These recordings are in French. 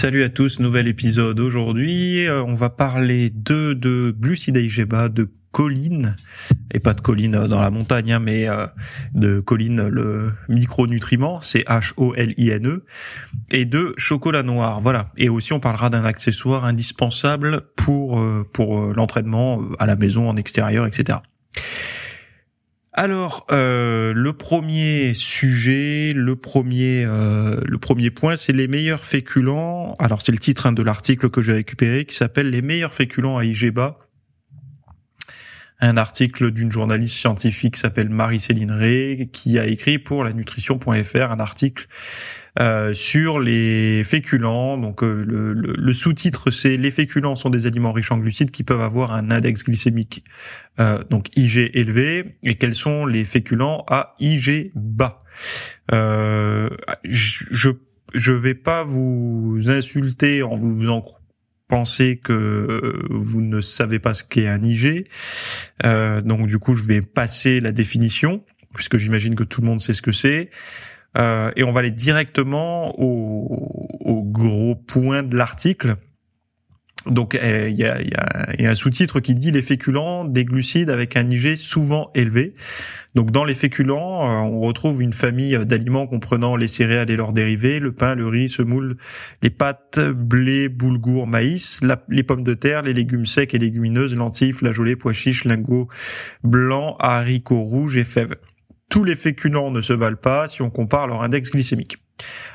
Salut à tous, nouvel épisode aujourd'hui. Euh, on va parler de de glucides de choline et pas de choline euh, dans la montagne, hein, mais euh, de choline le micronutriment, c'est H O L I N E, et de chocolat noir. Voilà. Et aussi on parlera d'un accessoire indispensable pour pour l'entraînement à la maison, en extérieur, etc. Alors, euh, le premier sujet, le premier, euh, le premier point, c'est les meilleurs féculents. Alors, c'est le titre hein, de l'article que j'ai récupéré qui s'appelle Les meilleurs féculents à IGBA. Un article d'une journaliste scientifique qui s'appelle Marie-Céline Ray, qui a écrit pour la nutrition.fr un article euh, sur les féculents. Donc euh, le, sous-titre c'est les féculents sont des aliments riches en glucides qui peuvent avoir un index glycémique euh, donc IG élevé et quels sont les féculents à IG bas. je je vais pas vous insulter en vous faisant penser que vous ne savez pas ce qu'est un IG. donc du coup, je vais passer la définition puisque j'imagine que tout le monde sait ce que c'est. Euh, et on va aller directement au, gros point de l'article. Donc euh, il y, a, un sous-titre qui dit les féculents, des glucides avec un IG souvent élevé. Donc dans les féculents, euh, on retrouve une famille d'aliments comprenant les céréales et leurs dérivés, le pain, le riz, semoule, les pâtes, blé, boulgour, maïs, les pommes de terre, les légumes secs et légumineuses, lentilles, flageolets, pois chiches, lingots blancs, haricots rouges et fèves tous les féculents ne se valent pas si on compare leur index glycémique.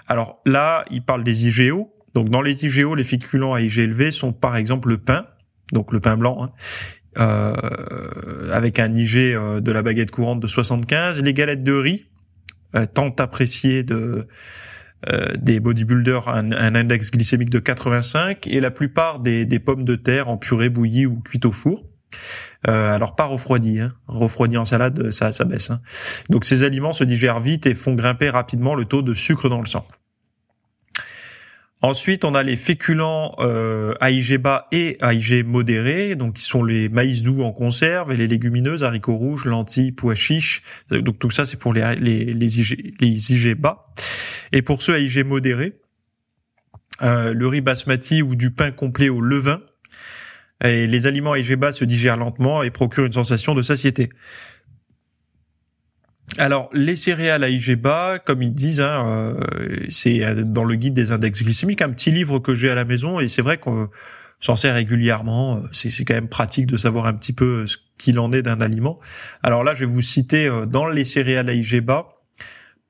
Alors là, il parle des IGO. Donc dans les IGO, les féculents à IG élevé sont par exemple le pain, donc le pain blanc, hein, euh, avec un IG euh, de la baguette courante de 75, les galettes de riz, euh, tant appréciées de des bodybuilders, un, un, index glycémique de 85, et la plupart des, des pommes de terre en purée bouillie ou cuite au four. Euh, alors pas refroidi, hein. refroidi en salade, ça, ça baisse. Hein. Donc ces aliments se digèrent vite et font grimper rapidement le taux de sucre dans le sang. Ensuite, on a les féculents euh, AIG bas et AIG modéré, donc qui sont les maïs doux en conserve et les légumineuses, haricots rouges, lentilles, pois chiches. Donc tout ça, c'est pour les, les, les, IG, IG bas. Et pour ceux AIG modérés, euh, le riz basmati ou du pain complet au levain, et les aliments IG bas se digèrent lentement et procurent une sensation de satiété. Alors, les céréales à IG bas, comme ils disent, hein, euh, c'est dans le guide des index glycémiques, un petit livre que j'ai à la maison, et c'est vrai qu'on s'en sert régulièrement. C'est quand même pratique de savoir un petit peu ce qu'il en est d'un aliment. Alors là, je vais vous citer euh, dans les céréales à IG bas,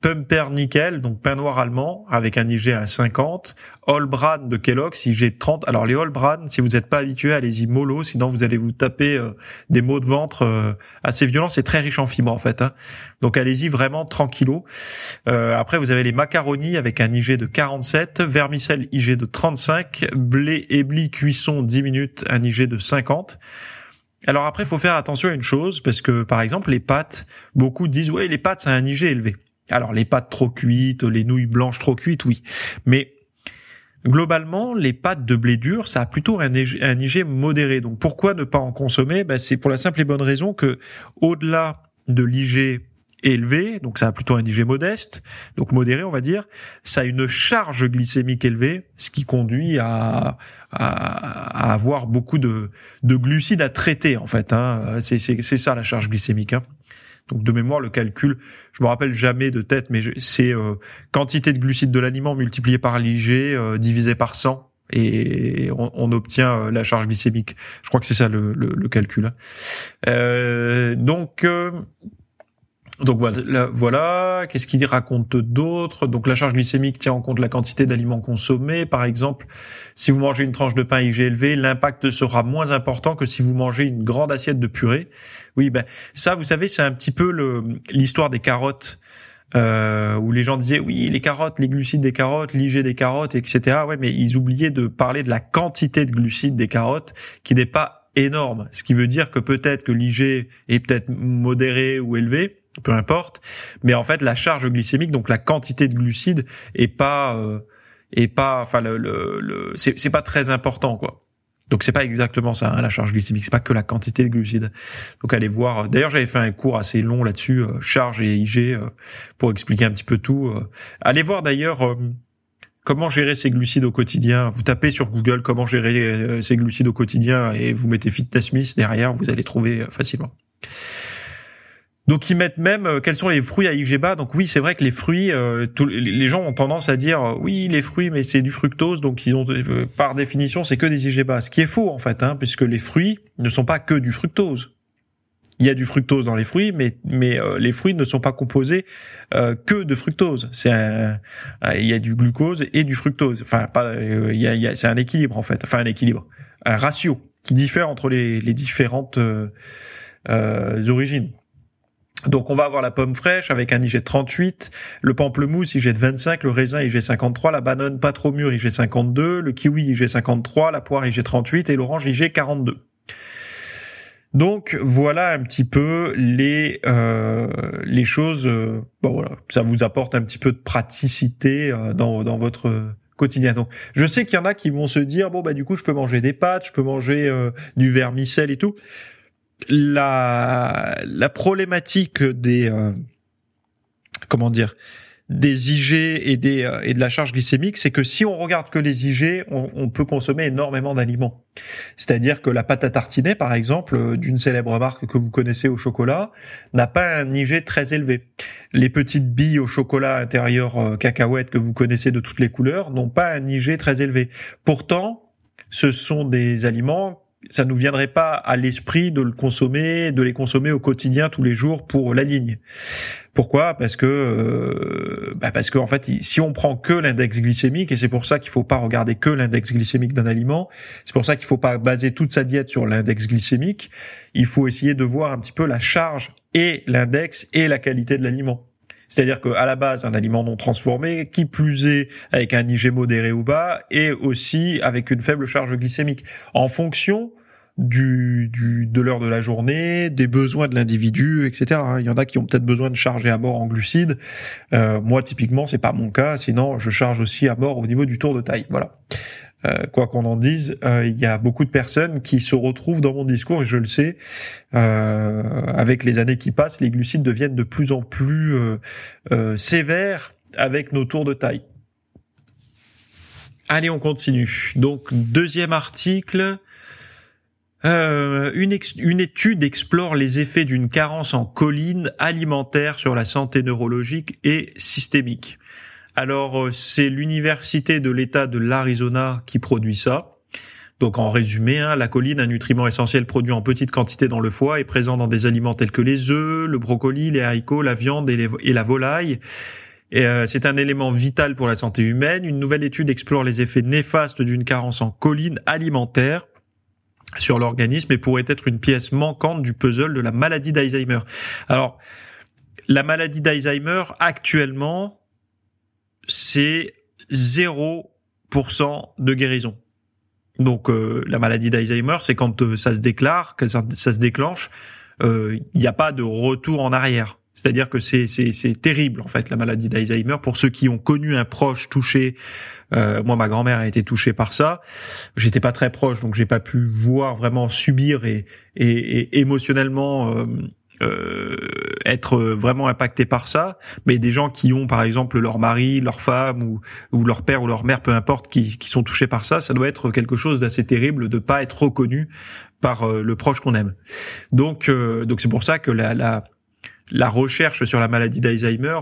Pumper Nickel, donc pain noir allemand, avec un IG à 50. Allbran de Kellogg's, IG 30. Alors les Allbran, si vous n'êtes pas habitué, allez-y mollo, sinon vous allez vous taper euh, des maux de ventre euh, assez violents. C'est très riche en fibres en fait. Hein. Donc allez-y vraiment tranquillo. Euh, après vous avez les macaronis avec un IG de 47, vermicelle IG de 35, blé ébli cuisson 10 minutes, un IG de 50. Alors après, il faut faire attention à une chose, parce que par exemple, les pâtes, beaucoup disent, ouais, les pâtes, c'est un IG élevé. Alors les pâtes trop cuites, les nouilles blanches trop cuites, oui. Mais globalement, les pâtes de blé dur, ça a plutôt un, IG modéré. Donc pourquoi ne pas en consommer? Ben, C'est pour la simple et bonne raison que au-delà de l'IG élevé, donc ça a plutôt un IG modeste, donc modéré on va dire, ça a une charge glycémique élevée, ce qui conduit à, avoir beaucoup de, de, glucides à traiter en fait. Hein. C'est ça la charge glycémique. Hein. Donc de mémoire, le calcul, je me rappelle jamais de tête, mais c'est euh, quantité de glucides de l'aliment multiplié par l'IG euh, divisé par 100 et on, obtient euh, la charge glycémique. Je crois que c'est ça le, calcul. Hein. donc donc voilà, voilà. qu'est-ce qu'il raconte d'autre? Donc la charge glycémique tient en compte la quantité d'aliments consommés. Par exemple, si vous mangez une tranche de pain IG élevé, l'impact sera moins important que si vous mangez une grande assiette de purée. Oui, ben ça, vous savez, c'est un petit peu l'histoire des carottes. euh, où les gens disaient oui les carottes, les glucides des carottes, l'IG des carottes, etc. Ouais, mais ils oubliaient de parler de la quantité de glucides des carottes qui n'est pas énorme. Ce qui veut dire que peut-être que l'IG est peut-être modéré ou élevé, peu importe, mais en fait la charge glycémique, donc la quantité de glucides, est pas euh, est pas, enfin le, le, le c'est pas très important quoi. Donc c'est pas exactement ça hein, la charge glycémique, c'est pas que la quantité de glucides. Donc allez voir. D'ailleurs j'avais fait un cours assez long là-dessus, euh, charge et IG, euh, pour expliquer un petit peu tout. Euh. Allez voir d'ailleurs comment gérer ses glucides au quotidien. Vous tapez sur Google comment gérer ses glucides au quotidien et vous mettez Fitness Smith derrière, vous allez trouver facilement. Donc ils mettent même euh, quels sont les fruits à IGBA. Donc oui, c'est vrai que les fruits, euh, les gens ont tendance à dire euh, oui les fruits, mais c'est du fructose, donc ils ont par définition c'est que des IGBA. Ce qui est faux en fait, hein, puisque les fruits ne sont pas que du fructose. Il y a du fructose dans les fruits, mais mais les fruits ne sont pas composés que de fructose. Il y a du glucose et du fructose. Enfin pas, il y a, y a c'est un équilibre en fait. Enfin un équilibre, un ratio qui diffère entre les, les différentes origines. Donc on va avoir la pomme fraîche avec un IG 38, le pamplemousse IG 25, le raisin IG 53, la banane pas trop mûre IG 52, le kiwi IG 53, la poire IG 38 et l'orange IG 42. Donc voilà un petit peu les euh, les choses. Euh, bon voilà, ça vous apporte un petit peu de praticité euh, dans dans votre quotidien. Donc je sais qu'il y en a qui vont se dire bon bah du coup je peux manger des pâtes, je peux manger du vermicelle et tout la, la problématique des euh, comment dire des IG et des euh, et de la charge glycémique, c'est que si on regarde que les IG, on, peut consommer énormément d'aliments. C'est-à-dire que la pâte à tartiner, par exemple, euh, d'une célèbre marque que vous connaissez au chocolat, n'a pas un IG très élevé. Les petites billes au chocolat intérieur cacahuète que vous connaissez de toutes les couleurs n'ont pas un IG très élevé. Pourtant, ce sont des aliments ça nous viendrait pas à l'esprit de le consommer, de les consommer au quotidien tous les jours pour la ligne. Pourquoi? Parce que euh, bah parce que en fait, si on prend que l'index glycémique, et c'est pour ça qu'il faut pas regarder que l'index glycémique d'un aliment, c'est pour ça qu'il faut pas baser toute sa diète sur l'index glycémique. Il faut essayer de voir un petit peu la charge et l'index et la qualité de l'aliment. C'est-à-dire qu'à la base, un aliment non transformé, qui plus est avec un IG modéré ou bas, et aussi avec une faible charge glycémique, en fonction du, du de l'heure de la journée, des besoins de l'individu, etc. Il y en a qui ont peut-être besoin de charger à mort en glucides. Euh, moi, typiquement, c'est pas mon cas. Sinon, je charge aussi à mort au niveau du tour de taille. Voilà. Euh, quoi qu'on en dise, euh, il y a beaucoup de personnes qui se retrouvent dans mon discours et je le sais. Euh, avec les années qui passent, les glucides deviennent de plus en plus sévères avec nos tours de taille. Allez, on continue. Donc deuxième article. une, une, étude explore les effets d'une carence en choline alimentaire sur la santé neurologique et systémique. Alors, euh, c'est l'université de l'État de l'Arizona qui produit ça. Donc en résumé, hein, la choline, un nutriment essentiel produit en petite quantité dans le foie, est présent dans des aliments tels que les œufs, le brocoli, les haricots, la viande et, la volaille. Euh, c'est un élément vital pour la santé humaine. Une nouvelle étude explore les effets néfastes d'une carence en choline alimentaire sur l'organisme et pourrait être une pièce manquante du puzzle de la maladie d'Alzheimer. Alors, la maladie d'Alzheimer, actuellement, c'est 0% de guérison. Donc euh, la maladie d'Alzheimer, c'est quand euh, ça se déclare, que ça, se déclenche, euh, il n'y a pas de retour en arrière. C'est-à-dire que c'est c'est terrible en fait la maladie d'Alzheimer pour ceux qui ont connu un proche touché. moi, ma grand-mère a été touchée par ça. J'étais pas très proche, donc j'ai pas pu voir vraiment subir et, et, et émotionnellement euh, être vraiment impacté par ça, mais des gens qui ont par exemple leur mari, leur femme ou, ou leur père ou leur mère, peu importe, qui, qui sont touchés par ça, ça doit être quelque chose d'assez terrible de pas être reconnu par euh, le proche qu'on aime. Donc euh, donc c'est pour ça que la, la, la recherche sur la maladie d'Alzheimer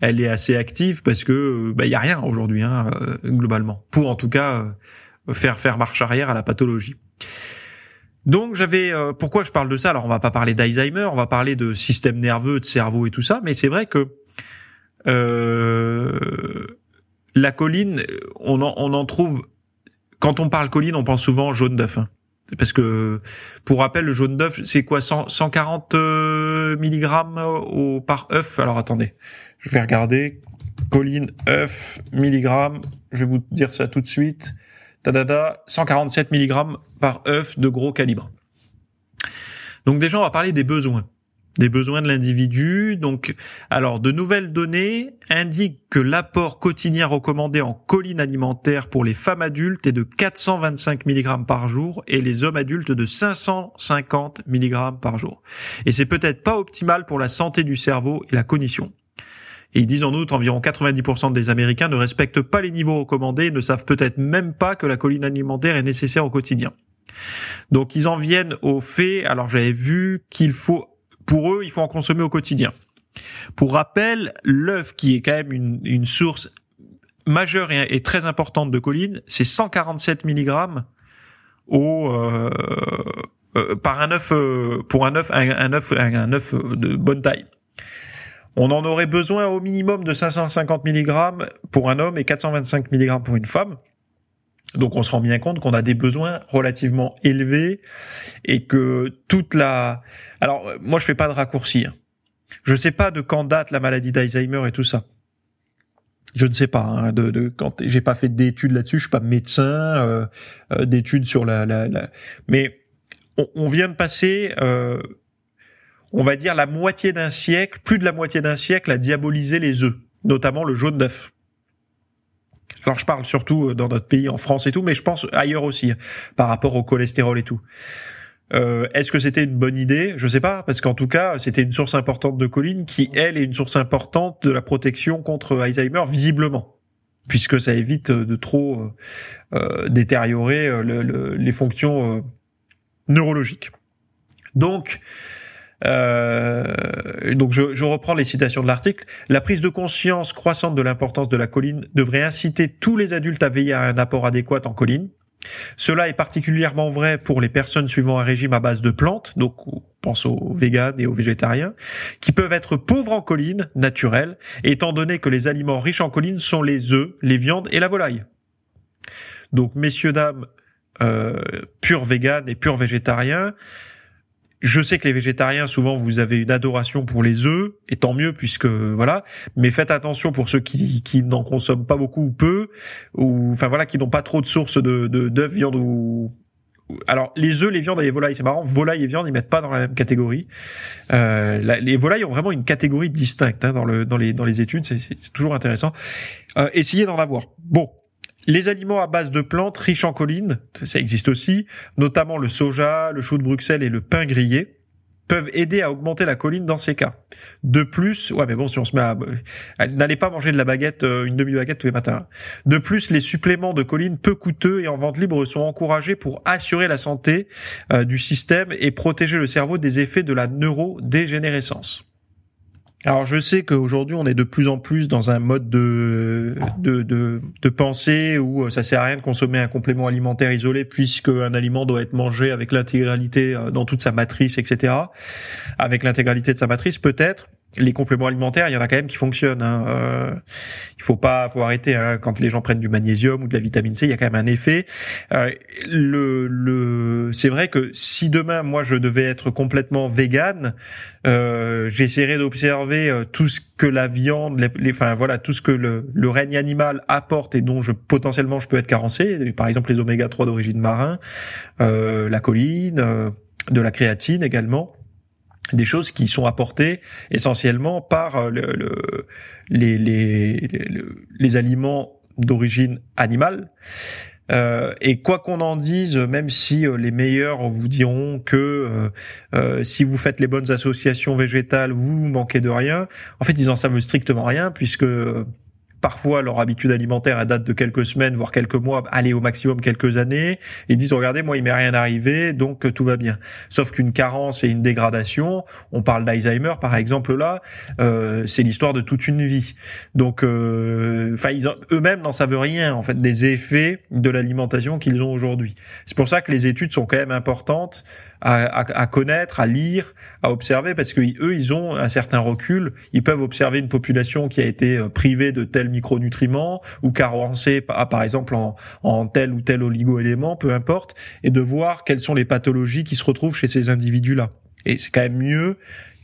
elle est assez active parce que bah il y a rien aujourd'hui hein, globalement pour en tout cas faire faire marche arrière à la pathologie. Donc j'avais euh, pourquoi je parle de ça? Alors on va pas parler d'Alzheimer, on va parler de système nerveux, de cerveau et tout ça, mais c'est vrai que euh, la colline, on en, on en trouve quand on parle colline, on pense souvent jaune d'œuf. Hein. parce que pour rappel, le jaune d'œuf, c'est quoi? 140 mg au par œuf? Alors attendez, je vais regarder. Colline œuf milligramme. Je vais vous dire ça tout de suite. Tadada, 147 mg par œuf de gros calibre. Donc déjà, on va parler des besoins des besoins de l'individu. Donc, alors, de nouvelles données indiquent que l'apport quotidien recommandé en colline alimentaire pour les femmes adultes est de 425 mg par jour et les hommes adultes de 550 mg par jour. Et c'est peut-être pas optimal pour la santé du cerveau et la cognition. Et ils disent en outre environ 90% des Américains ne respectent pas les niveaux recommandés ne savent peut-être même pas que la colline alimentaire est nécessaire au quotidien. Donc ils en viennent au fait, alors j'avais vu qu'il faut pour eux, il faut en consommer au quotidien. Pour rappel, l'œuf, qui est quand même une, source majeure et, très importante de choline, c'est 147 mg euh, euh, par un œuf euh, pour un, œuf un œuf de bonne taille. On en aurait besoin au minimum de 550 mg pour un homme et 425 mg pour une femme. Donc on se rend bien compte qu'on a des besoins relativement élevés et que toute la... Alors moi je fais pas de raccourci. Hein. Je sais pas de quand date la maladie d'Alzheimer et tout ça. Je ne sais pas. Hein, de, quand j'ai pas fait d'études là-dessus. Je suis pas médecin. Euh, euh, d'études sur la... Mais on, vient de passer, euh, on va dire la moitié d'un siècle, plus de la moitié d'un siècle à diaboliser les œufs, notamment le jaune d'œuf. Alors je parle surtout euh, dans notre pays, en France et tout, mais je pense ailleurs aussi, hein, par rapport au cholestérol et tout. Euh, Est-ce que c'était une bonne idée? Je sais pas, parce qu'en tout cas, c'était une source importante de choline qui, elle, est une source importante de la protection contre Alzheimer, visiblement, puisque ça évite de trop euh, euh détériorer euh, le, les fonctions neurologiques. Donc, euh, donc je, reprends les citations de l'article. La prise de conscience croissante de l'importance de la colline devrait inciter tous les adultes à veiller à un apport adéquat en colline. Cela est particulièrement vrai pour les personnes suivant un régime à base de plantes, donc on pense aux véganes et aux végétariens, qui peuvent être pauvres en colline naturelle, étant donné que les aliments riches en colline sont les œufs, les viandes et la volaille. Donc messieurs, dames, euh, purs véganes et purs végétariens, je sais que les végétariens, souvent, vous avez une adoration pour les œufs, et tant mieux puisque voilà. Mais faites attention pour ceux qui, qui n'en consomment pas beaucoup ou peu, ou enfin voilà, qui n'ont pas trop de sources de d'œufs, viande ou alors les œufs, les viandes et les volailles, c'est marrant. Volailles et viande, ils mettent pas dans la même catégorie. Euh, les volailles ont vraiment une catégorie distincte hein, dans le dans les dans les études. C'est toujours intéressant. Euh, essayez d'en avoir. Bon, les aliments à base de plantes riches en collines, ça existe aussi, notamment le soja, le chou de Bruxelles et le pain grillé, peuvent aider à augmenter la colline dans ces cas. De plus, ouais mais bon si on se met à n'allez pas manger de la baguette euh, une demi-baguette tous les matins. De plus, les suppléments de colline peu coûteux et en vente libre sont encouragés pour assurer la santé euh, du système et protéger le cerveau des effets de la neurodégénérescence. Alors je sais qu'aujourd'hui on est de plus en plus dans un mode de, de, de, de pensée où euh, ça sert à rien de consommer un complément alimentaire isolé puisque un aliment doit être mangé avec l'intégralité euh, dans toute sa matrice, etc. Avec l'intégralité de sa matrice peut-être, les compléments alimentaires, il y en a quand même qui fonctionnent. Hein. Euh, il faut pas, faut arrêter hein. quand les gens prennent du magnésium ou de la vitamine C, il y a quand même un effet. Euh, le, le, c'est vrai que si demain moi je devais être complètement vegan, euh, j'essaierais d'observer euh, tout ce que la viande, les, enfin voilà, tout ce que le, le, règne animal apporte et dont je potentiellement je peux être carencé. Par exemple les oméga 3 d'origine marin, euh, la choline, euh, de la créatine également des choses qui sont apportées essentiellement par euh, le, les, les, les, aliments d'origine animale. Euh, et quoi qu'on en dise, même si euh, les meilleurs vous diront que euh, si vous faites les bonnes associations végétales, vous manquez de rien, en fait ils en savent strictement rien puisque Parfois, leur habitude alimentaire, elle date de quelques semaines, voire quelques mois, allez au maximum quelques années. Ils disent, regardez, moi, il m'est rien arrivé, donc euh, tout va bien. Sauf qu'une carence et une dégradation, on parle d'Alzheimer, par exemple, là, euh, c'est l'histoire de toute une vie. Donc, euh, enfin, eux-mêmes n'en savent rien, en fait, des effets de l'alimentation qu'ils ont aujourd'hui. C'est pour ça que les études sont quand même importantes à, à, connaître, à lire, à observer, parce que eux, ils ont un certain recul. Ils peuvent observer une population qui a été privée de telle tel micronutriment ou carencé par, par exemple en, en tel ou tel oligo-élément, peu importe, et de voir quelles sont les pathologies qui se retrouvent chez ces individus-là. Et c'est quand même mieux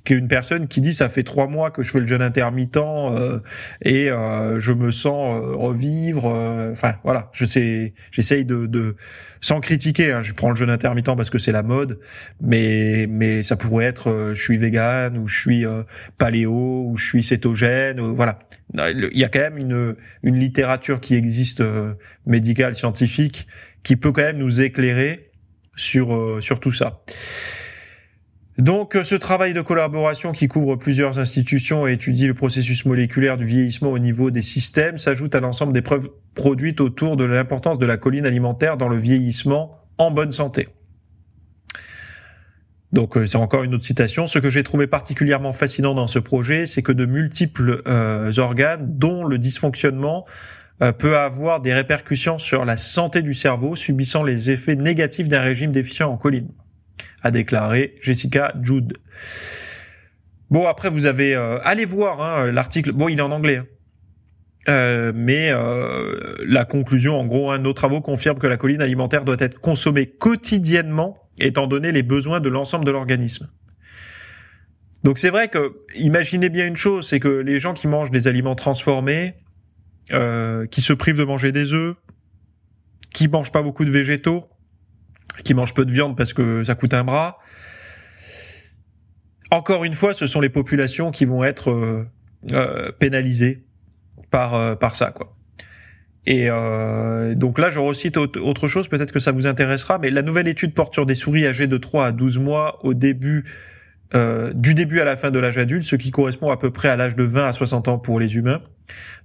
qu'une personne qui dit ça fait trois mois que je fais le jeûne intermittent euh, et euh, je me sens euh, revivre. Enfin voilà, je sais, j'essaye de, de sans critiquer. Hein, je prends le jeûne intermittent parce que c'est la mode, mais mais ça pourrait être je suis vegan ou je suis paléo ou je suis cétogène. Ou, voilà, il y a quand même une une littérature qui existe médicale scientifique qui peut quand même nous éclairer sur sur tout ça. Donc ce travail de collaboration qui couvre plusieurs institutions et étudie le processus moléculaire du vieillissement au niveau des systèmes s'ajoute à l'ensemble des preuves produites autour de l'importance de la colline alimentaire dans le vieillissement en bonne santé. Donc euh, c'est encore une autre citation. Ce que j'ai trouvé particulièrement fascinant dans ce projet, c'est que de multiples euh, organes, dont le dysfonctionnement, euh, peut avoir des répercussions sur la santé du cerveau, subissant les effets négatifs d'un régime déficient en choline a déclaré Jessica Jude. Bon, après, vous avez... Euh, allez voir hein, l'article. Bon, il est en anglais. Hein. Euh, mais euh, la conclusion, en gros, hein, nos travaux confirment que la colline alimentaire doit être consommée quotidiennement, étant donné les besoins de l'ensemble de l'organisme. Donc c'est vrai que, imaginez bien une chose, c'est que les gens qui mangent des aliments transformés, qui se privent de manger des œufs, qui mangent pas beaucoup de végétaux, qui mangent peu de viande parce que ça coûte un bras. Encore une fois, ce sont les populations qui vont être euh, euh pénalisées par euh, par ça, quoi. Et euh, donc là, je recite autre chose, peut-être que ça vous intéressera, mais la nouvelle étude porte sur des souris âgées de 3 à 12 mois au début euh, du début à la fin de l'âge adulte, ce qui correspond à peu près à l'âge de 20 à 60 ans pour les humains.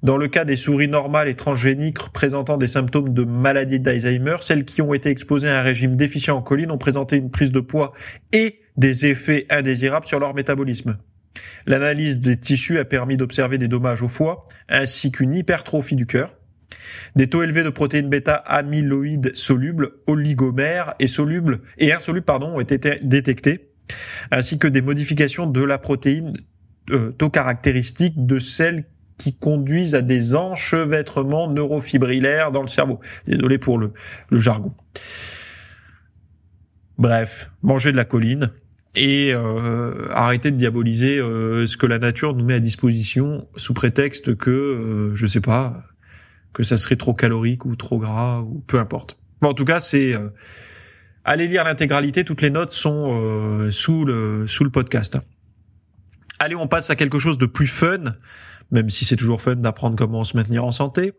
Dans le cas des souris normales et transgéniques présentant des symptômes de maladie d'Alzheimer, celles qui ont été exposées à un régime déficient en choline ont présenté une prise de poids et des effets indésirables sur leur métabolisme. L'analyse des tissus a permis d'observer des dommages au foie, ainsi qu'une hypertrophie du cœur. Des taux élevés de protéines bêta amyloïdes solubles, oligomères et solubles et insolubles pardon ont été détectés ainsi que des modifications de la protéine euh, taux caractéristiques de celles qui conduisent à des enchevêtrements neurofibrillaires dans le cerveau. Désolé pour le, jargon. Bref, manger de la colline et euh, arrêter de diaboliser euh, ce que la nature nous met à disposition sous prétexte que, euh, je sais pas, que ça serait trop calorique ou trop gras ou peu importe. Bon, en tout cas, c'est Allez lire l'intégralité, toutes les notes sont euh, sous le sous le podcast. Allez, on passe à quelque chose de plus fun, même si c'est toujours fun d'apprendre comment se maintenir en santé.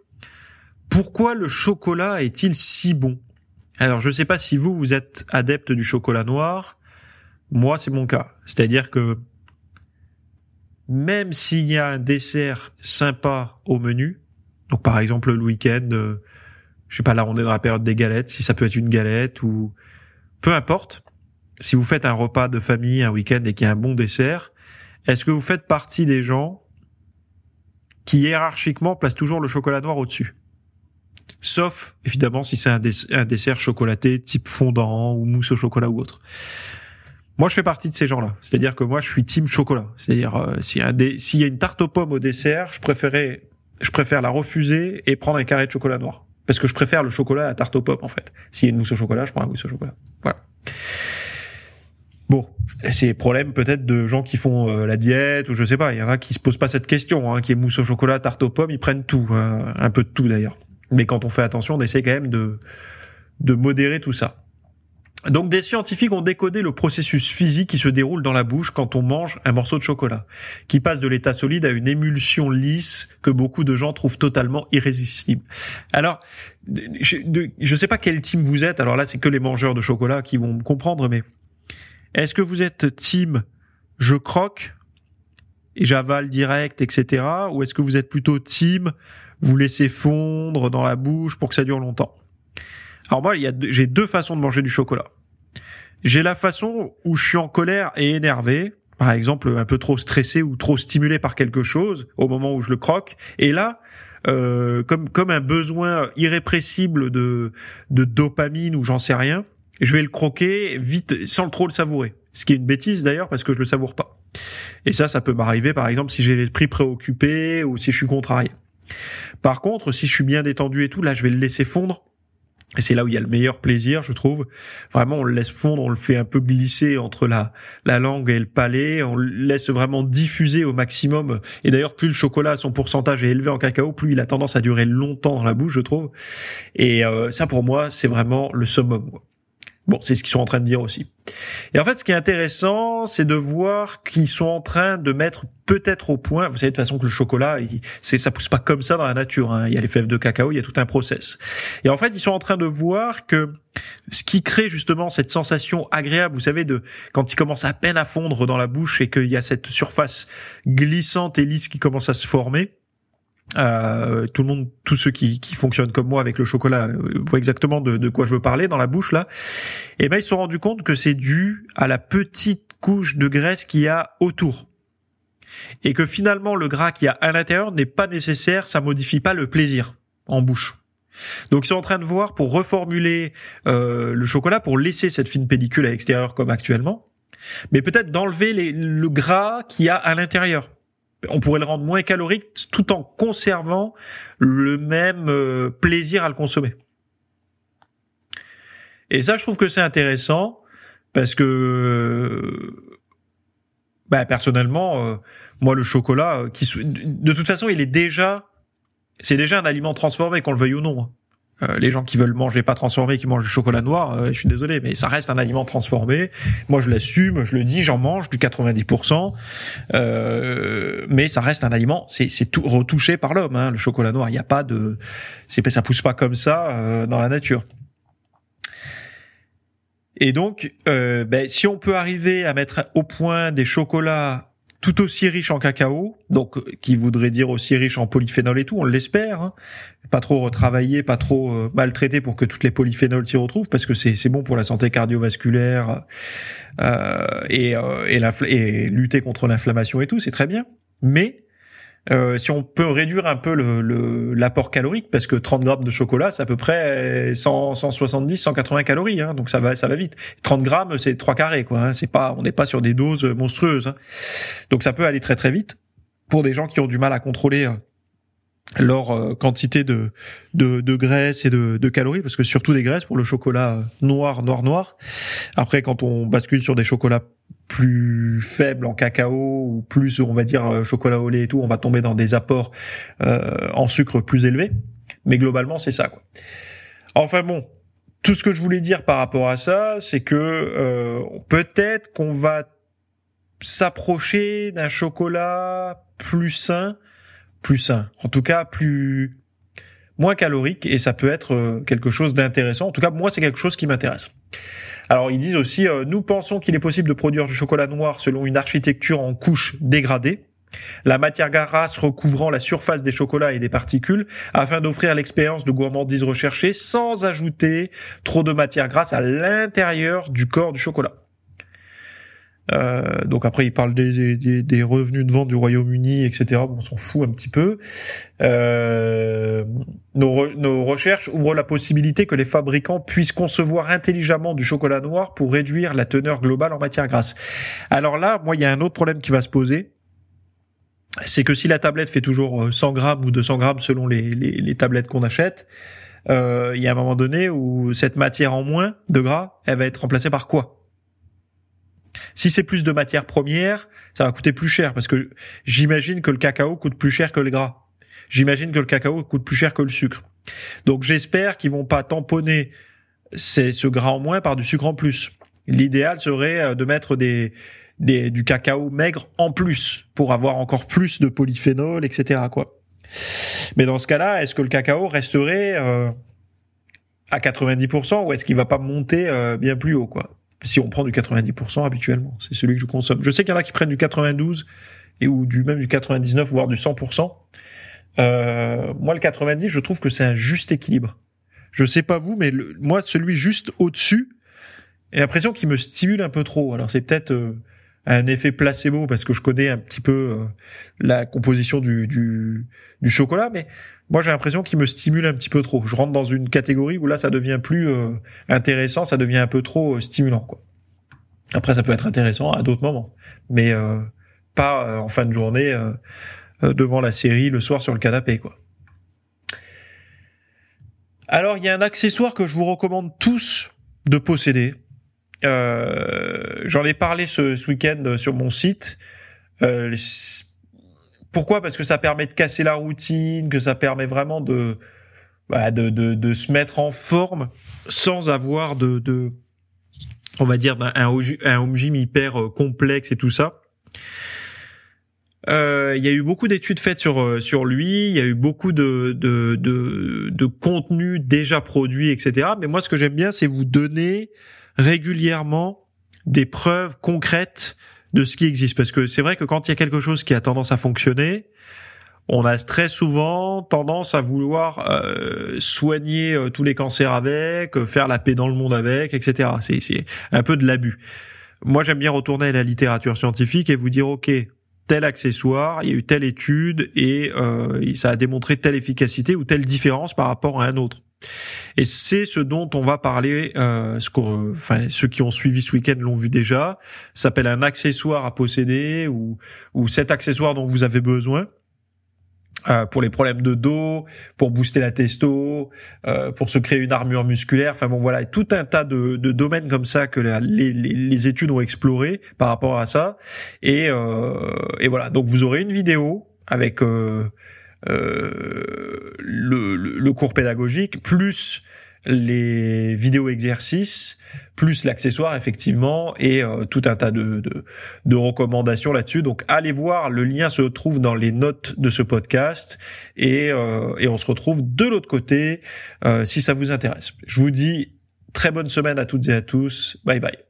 Pourquoi le chocolat est-il si bon? Alors, je ne sais pas si vous vous êtes adepte du chocolat noir. Moi, c'est mon cas. C'est-à-dire que même s'il y a un dessert sympa au menu, donc par exemple le week-end, euh, je sais pas, là on est dans la période des galettes, si ça peut être une galette ou peu importe, si vous faites un repas de famille un week-end et qu'il y a un bon dessert, est-ce que vous faites partie des gens qui hiérarchiquement placent toujours le chocolat noir au-dessus? Sauf, évidemment, si c'est un, dessert chocolaté type fondant ou mousse au chocolat ou autre. Moi, je fais partie de ces gens-là. C'est-à-dire que moi, je suis team chocolat. C'est-à-dire, euh, s'il y, a une tarte aux pommes au dessert, je préférais, je préfère la refuser et prendre un carré de chocolat noir. Parce que je préfère le chocolat à tarte aux pommes, en fait. S'il y a une mousse au chocolat, je prends la mousse au chocolat. Voilà. Bon, c'est problème peut-être de gens qui font euh, la diète ou je sais pas. Il y en a qui se posent pas cette question, hein, qui est mousse au chocolat, tarte aux pommes, ils prennent tout, hein, un peu de tout d'ailleurs. Mais quand on fait attention, on essaie quand même de de modérer tout ça. Donc des scientifiques ont décodé le processus physique qui se déroule dans la bouche quand on mange un morceau de chocolat, qui passe de l'état solide à une émulsion lisse que beaucoup de gens trouvent totalement irrésistible. Alors, je ne sais pas quel team vous êtes, alors là c'est que les mangeurs de chocolat qui vont me comprendre, mais est-ce que vous êtes team je croque et j'avale direct, etc. Ou est-ce que vous êtes plutôt team vous laissez fondre dans la bouche pour que ça dure longtemps? Alors moi, j'ai deux façons de manger du chocolat. J'ai la façon où je suis en colère et énervé, par exemple un peu trop stressé ou trop stimulé par quelque chose au moment où je le croque. Et là, euh, comme comme un besoin irrépressible de de dopamine ou j'en sais rien, je vais le croquer vite sans trop le savourer. Ce qui est une bêtise d'ailleurs parce que je le savoure pas. Et ça, ça peut m'arriver par exemple si j'ai l'esprit préoccupé ou si je suis contrarié. Par contre, si je suis bien détendu et tout, là, je vais le laisser fondre. Et c'est là où il y a le meilleur plaisir, je trouve. Vraiment, on le laisse fondre, on le fait un peu glisser entre la, la langue et le palais, on le laisse vraiment diffuser au maximum. Et d'ailleurs, plus le chocolat, son pourcentage est élevé en cacao, plus il a tendance à durer longtemps dans la bouche, je trouve. Et euh, ça, pour moi, c'est vraiment le summum. Bon, c'est ce qu'ils sont en train de dire aussi. Et en fait, ce qui est intéressant, c'est de voir qu'ils sont en train de mettre peut-être au point. Vous savez de toute façon que le chocolat, c'est ça pousse pas comme ça dans la nature. Hein. Il y a les fèves de cacao, il y a tout un process. Et en fait, ils sont en train de voir que ce qui crée justement cette sensation agréable, vous savez, de quand il commence à peine à fondre dans la bouche et qu'il y a cette surface glissante et lisse qui commence à se former euh, tout le monde, tous ceux qui, qui fonctionnent comme moi avec le chocolat euh, voient exactement de, de, quoi je veux parler dans la bouche là. Et ben ils se sont rendus compte que c'est dû à la petite couche de graisse qu'il y a autour et que finalement le gras qu'il y a à l'intérieur n'est pas nécessaire, ça modifie pas le plaisir en bouche. Donc ils sont en train de voir pour reformuler euh, le chocolat pour laisser cette fine pellicule à l'extérieur comme actuellement, mais peut-être d'enlever le gras qu'il y a à l'intérieur on pourrait le rendre moins calorique tout en conservant le même euh, plaisir à le consommer. Et ça, je trouve que c'est intéressant parce que, bah, personnellement, euh, moi, le chocolat, euh, qui, de toute façon, il est déjà, c'est déjà un aliment transformé, qu'on le veuille ou non. Euh, les gens qui veulent manger pas transformé, qui mangent du chocolat noir, euh, je suis désolé, mais ça reste un aliment transformé. Moi, je l'assume, je le dis, j'en mange du 90%, euh, mais ça reste un aliment. C'est tout retouché par l'homme. Hein, le chocolat noir, il n'y a pas de, c'est ça pousse pas comme ça euh, dans la nature. Et donc, ben, si on peut arriver à mettre au point des chocolats tout aussi riche en cacao, donc euh, qui voudrait dire aussi riche en polyphénol et tout, on l'espère, hein. pas trop retravaillé, pas trop euh, maltraité pour que toutes les polyphénols s'y retrouvent, parce que c'est bon pour la santé cardiovasculaire euh, et, euh, et, et lutter contre l'inflammation et tout, c'est très bien. Mais euh, si on peut réduire un peu le l'apport calorique, parce que 30 grammes de chocolat, c'est à peu près 100, 170, 180 calories, hein, donc ça va, ça va vite. 30 grammes, c'est trois carrés, quoi. Hein, c'est pas, on n'est pas sur des doses monstrueuses. Hein. Donc ça peut aller très très vite pour des gens qui ont du mal à contrôler euh, leur euh, quantité de, de, de graisse et de, de, calories, parce que surtout des graisses pour le chocolat noir, noir, noir. Après, quand on bascule sur des chocolats plus faibles en cacao ou plus, on va dire, euh, chocolat au lait et tout, on va tomber dans des apports euh, en sucre plus élevés. Mais globalement, c'est ça. Quoi. Enfin bon, tout ce que je voulais dire par rapport à ça, c'est que euh, peut-être qu'on va s'approcher d'un chocolat plus sain plus sain. En tout cas, plus moins calorique et ça peut être euh, quelque chose d'intéressant. En tout cas, moi, c'est quelque chose qui m'intéresse. Alors, ils disent aussi, euh, nous pensons qu'il est possible de produire du chocolat noir selon une architecture en couches dégradées. La matière grasse recouvrant la surface des chocolats et des particules afin d'offrir l'expérience de gourmandise recherchée sans ajouter trop de matière grasse à l'intérieur du corps du chocolat. Euh, donc après, il parle des, revenus de vente du Royaume-Uni, etc. Bon, on s'en fout un petit peu. Recherches ouvrent la possibilité que les fabricants puissent concevoir intelligemment du chocolat noir pour réduire la teneur globale en matière grasse. Alors là, moi, il y a un autre problème qui va se poser. C'est que si la tablette fait toujours 100 euh, grammes ou 200 grammes selon les, les, les tablettes qu'on achète, euh, il y a un moment donné où cette matière en moins de gras, elle va être remplacée par quoi? Si c'est plus de matières premières, ça va coûter plus cher parce que j'imagine que le cacao coûte plus cher que le gras. J'imagine que le cacao coûte plus cher que le sucre. Donc j'espère qu'ils vont pas tamponner ce gras en moins par du sucre en plus. L'idéal serait euh, de mettre des, du cacao maigre en plus pour avoir encore plus de polyphénol, etc. Quoi. Mais dans ce cas-là, est-ce que le cacao resterait euh, à 90% ou est-ce qu'il va pas monter euh, bien plus haut quoi? Si on prend du 90% habituellement. C'est celui que je consomme. Je sais qu'il y en a qui prennent du 92 et ou du même du 99 voire du 100%. Euh, moi le 90, je trouve que c'est un juste équilibre. Je sais pas vous, mais moi celui juste au-dessus, j'ai l'impression qu'il me stimule un peu trop. Alors c'est peut-être euh, un effet placebo parce que je connais un petit peu euh, la composition du, du, du chocolat, mais moi j'ai l'impression qu'il me stimule un petit peu trop. Je rentre dans une catégorie où là ça devient plus euh, intéressant, ça devient un peu trop euh, stimulant quoi. Après ça peut être intéressant à d'autres moments, mais pas en fin de journée devant la série le soir sur le canapé quoi. Alors, il y a un accessoire que je vous recommande tous de posséder. Euh, J'en ai parlé ce, week-end sur mon site. Euh, pourquoi? Parce que ça permet de casser la routine, que ça permet vraiment de, bah, de, se mettre en forme sans avoir de, on va dire, un, un home gym hyper euh, complexe et tout ça. Euh, il y a eu beaucoup d'études faites sur euh, sur lui, il y a eu beaucoup de de de, de contenu déjà produit, etc. Mais moi, ce que j'aime bien, c'est vous donner régulièrement des preuves concrètes de ce qui existe, parce que c'est vrai que quand il y a quelque chose qui a tendance à fonctionner, on a très souvent tendance à vouloir euh, soigner tous les cancers avec, faire la paix dans le monde avec, etc. C'est c'est un peu de l'abus. Moi, j'aime bien retourner à la littérature scientifique et vous dire, ok, tel accessoire, il y a eu telle étude et euh, ça a démontré telle efficacité ou telle différence par rapport à un autre. Et c'est ce dont on va parler. Euh, ce enfin, ceux qui ont suivi ce week-end l'ont vu déjà. S'appelle un accessoire à posséder ou ou cet accessoire dont vous avez besoin. Euh, pour les problèmes de dos, pour booster la testo, euh, pour se créer une armure musculaire. Enfin bon, voilà, tout un tas de, de domaines comme ça que les, les, études ont exploré par rapport à ça. Et, euh, et voilà, donc vous aurez une vidéo avec euh, euh, le, le, cours pédagogique plus les vidéos exercices plus l'accessoire effectivement et euh, tout un tas de, de, recommandations là-dessus. Donc allez voir, le lien se trouve dans les notes de ce podcast et, euh, et on se retrouve de l'autre côté euh, si ça vous intéresse. Je vous dis très bonne semaine à toutes et à tous. Bye bye.